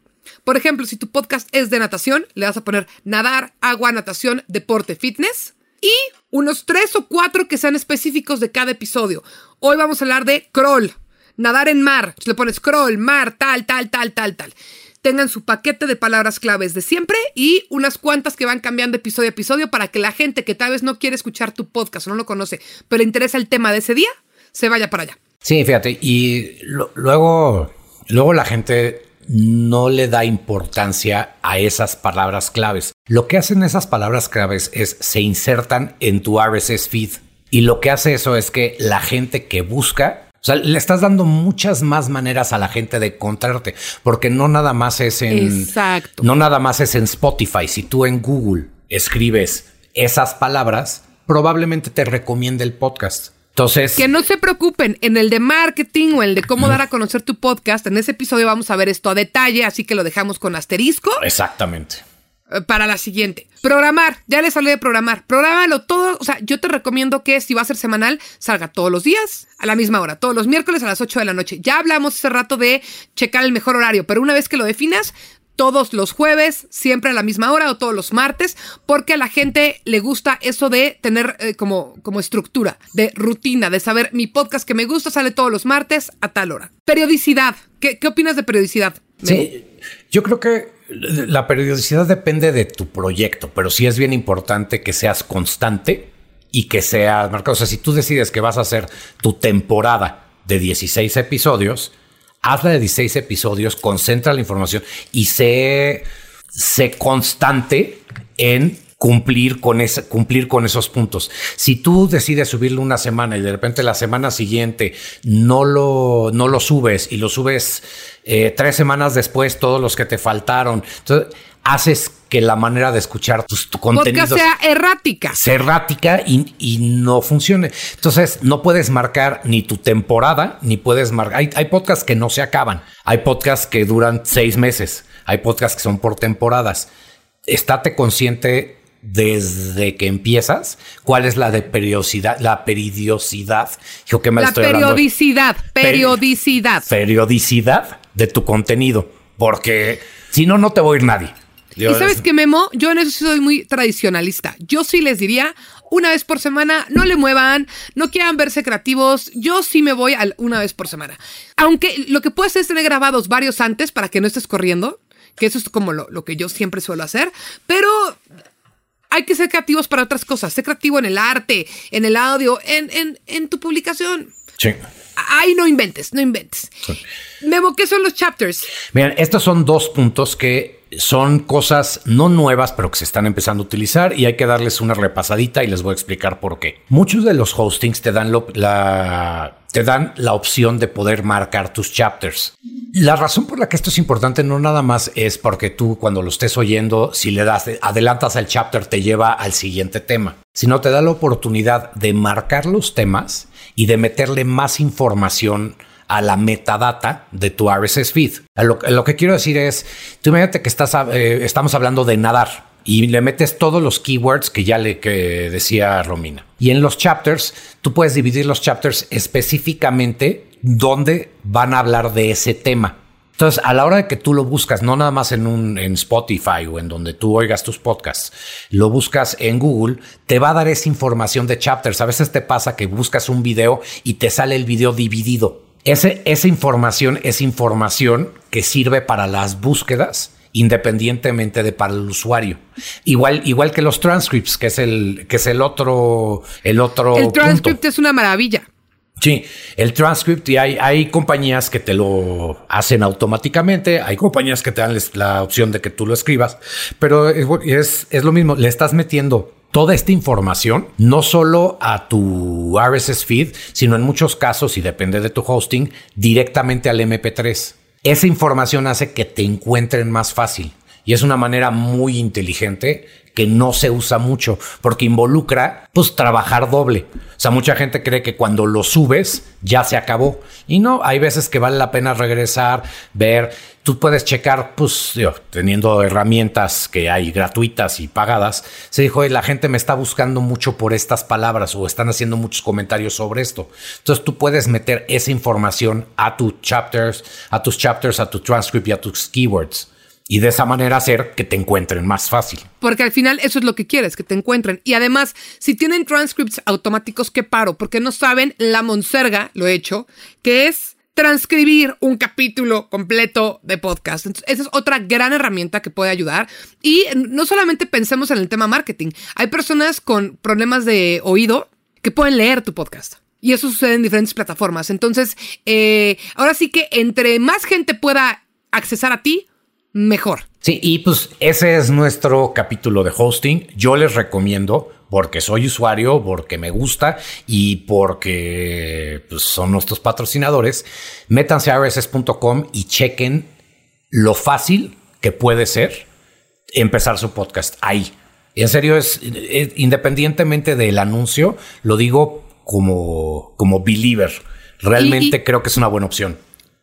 por ejemplo, si tu podcast es de natación, le vas a poner nadar, agua, natación, deporte, fitness. Y unos tres o cuatro que sean específicos de cada episodio. Hoy vamos a hablar de crawl, nadar en mar. le pones crawl, mar, tal, tal, tal, tal, tal. Tengan su paquete de palabras claves de siempre y unas cuantas que van cambiando episodio a episodio para que la gente que tal vez no quiere escuchar tu podcast o no lo conoce, pero le interesa el tema de ese día, se vaya para allá. Sí, fíjate. Y luego, luego la gente no le da importancia a esas palabras claves. Lo que hacen esas palabras claves es se insertan en tu RSS feed. Y lo que hace eso es que la gente que busca o sea, le estás dando muchas más maneras a la gente de encontrarte, porque no nada más es en Exacto. no nada más es en Spotify. Si tú en Google escribes esas palabras, probablemente te recomiende el podcast. Entonces. Que no se preocupen, en el de marketing o el de cómo dar a conocer tu podcast, en ese episodio vamos a ver esto a detalle, así que lo dejamos con asterisco. Exactamente. Eh, para la siguiente. Programar, ya les hablé de programar. Prográmalo todo. O sea, yo te recomiendo que si va a ser semanal, salga todos los días, a la misma hora, todos los miércoles a las 8 de la noche. Ya hablamos hace rato de checar el mejor horario, pero una vez que lo definas, todos los jueves, siempre a la misma hora o todos los martes, porque a la gente le gusta eso de tener eh, como, como estructura, de rutina, de saber mi podcast que me gusta sale todos los martes a tal hora. Periodicidad. ¿Qué, opinas de periodicidad? Sí, yo creo que la periodicidad depende de tu proyecto, pero sí es bien importante que seas constante y que seas marcado. O sea, si tú decides que vas a hacer tu temporada de 16 episodios, hazla de 16 episodios, concentra la información y sé, sé constante en cumplir con, ese, cumplir con esos puntos. Si tú decides subirlo una semana y de repente la semana siguiente no lo, no lo subes y lo subes eh, tres semanas después, todos los que te faltaron, entonces haces que la manera de escuchar tus tu contenido sea errática. Sea errática y, y, no funcione. Entonces, no puedes marcar ni tu temporada, ni puedes marcar. Hay, hay podcasts que no se acaban. Hay podcasts que duran seis meses. Hay podcasts que son por temporadas. Estate consciente desde que empiezas, cuál es la de periodicidad, la periodicidad, yo que me la periodicidad, periodicidad, periodicidad de tu contenido, porque si no, no te voy a ir nadie. y sabes que Memo, yo en eso soy muy tradicionalista. Yo sí les diría, una vez por semana, no le muevan, no quieran verse creativos, yo sí me voy una vez por semana. Aunque lo que puedes es tener grabados varios antes para que no estés corriendo, que eso es como lo, lo que yo siempre suelo hacer, pero hay que ser creativos para otras cosas. Ser creativo en el arte, en el audio, en, en, tu publicación. Sí. Ahí no inventes, no inventes. Memo, ¿qué son los chapters? Miren, estos son dos puntos que son cosas no nuevas, pero que se están empezando a utilizar y hay que darles una repasadita y les voy a explicar por qué. Muchos de los hostings te dan la, te dan la opción de poder marcar tus chapters. La razón por la que esto es importante no nada más es porque tú cuando lo estés oyendo, si le das, adelantas al chapter, te lleva al siguiente tema, sino te da la oportunidad de marcar los temas y de meterle más información a la metadata de tu RSS feed. Lo, que quiero decir es, tú imagínate que estás, eh, estamos hablando de nadar y le metes todos los keywords que ya le que decía Romina. Y en los chapters, tú puedes dividir los chapters específicamente donde van a hablar de ese tema. Entonces, a la hora de que tú lo buscas, no nada más en un en Spotify o en donde tú oigas tus podcasts, lo buscas en Google, te va a dar esa información de chapters. A veces te pasa que buscas un video y te sale el video dividido. Ese, esa información es información que sirve para las búsquedas independientemente de para el usuario. Igual, igual que los transcripts, que es el, que es el otro, el otro. El transcript es una maravilla. Sí, el transcript y hay, hay compañías que te lo hacen automáticamente, hay compañías que te dan la opción de que tú lo escribas, pero es, es lo mismo, le estás metiendo toda esta información, no solo a tu RSS feed, sino en muchos casos, y depende de tu hosting, directamente al MP3. Esa información hace que te encuentren más fácil. Y es una manera muy inteligente que no se usa mucho porque involucra pues trabajar doble. O sea, mucha gente cree que cuando lo subes ya se acabó. Y no, hay veces que vale la pena regresar, ver. Tú puedes checar, pues, teniendo herramientas que hay gratuitas y pagadas. Se dijo, la gente me está buscando mucho por estas palabras o están haciendo muchos comentarios sobre esto. Entonces tú puedes meter esa información a tus chapters, a tus chapters, a tu transcript y a tus keywords y de esa manera hacer que te encuentren más fácil. Porque al final eso es lo que quieres, que te encuentren. Y además, si tienen transcripts automáticos, ¿qué paro? Porque no saben la monserga, lo he hecho, que es transcribir un capítulo completo de podcast. Entonces, esa es otra gran herramienta que puede ayudar. Y no solamente pensemos en el tema marketing. Hay personas con problemas de oído que pueden leer tu podcast. Y eso sucede en diferentes plataformas. Entonces, eh, ahora sí que entre más gente pueda accesar a ti, mejor. Sí, y pues ese es nuestro capítulo de hosting. Yo les recomiendo, porque soy usuario, porque me gusta y porque pues, son nuestros patrocinadores, métanse a rss.com y chequen lo fácil que puede ser empezar su podcast ahí. Y en serio, es, independientemente del anuncio, lo digo como, como believer. Realmente creo que es una buena opción.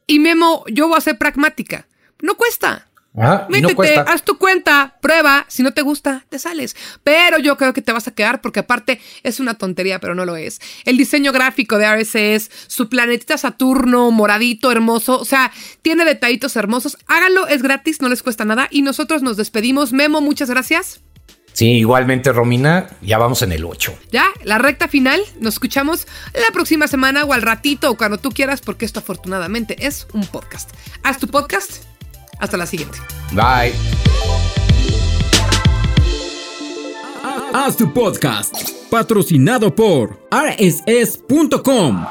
Y Memo, yo voy a ser pragmática. No cuesta. Ajá, Métete, haz tu cuenta, prueba, si no te gusta, te sales. Pero yo creo que te vas a quedar porque aparte es una tontería, pero no lo es. El diseño gráfico de RSS, su planetita Saturno, moradito, hermoso, o sea, tiene detallitos hermosos. Háganlo, es gratis, no les cuesta nada y nosotros nos despedimos. Memo, muchas gracias. Sí, igualmente Romina, ya vamos en el 8. Ya, la recta final, nos escuchamos la próxima semana o al ratito o cuando tú quieras porque esto afortunadamente es un podcast. Haz tu podcast hasta la siguiente. Bye. Haz tu podcast, patrocinado por rss.com.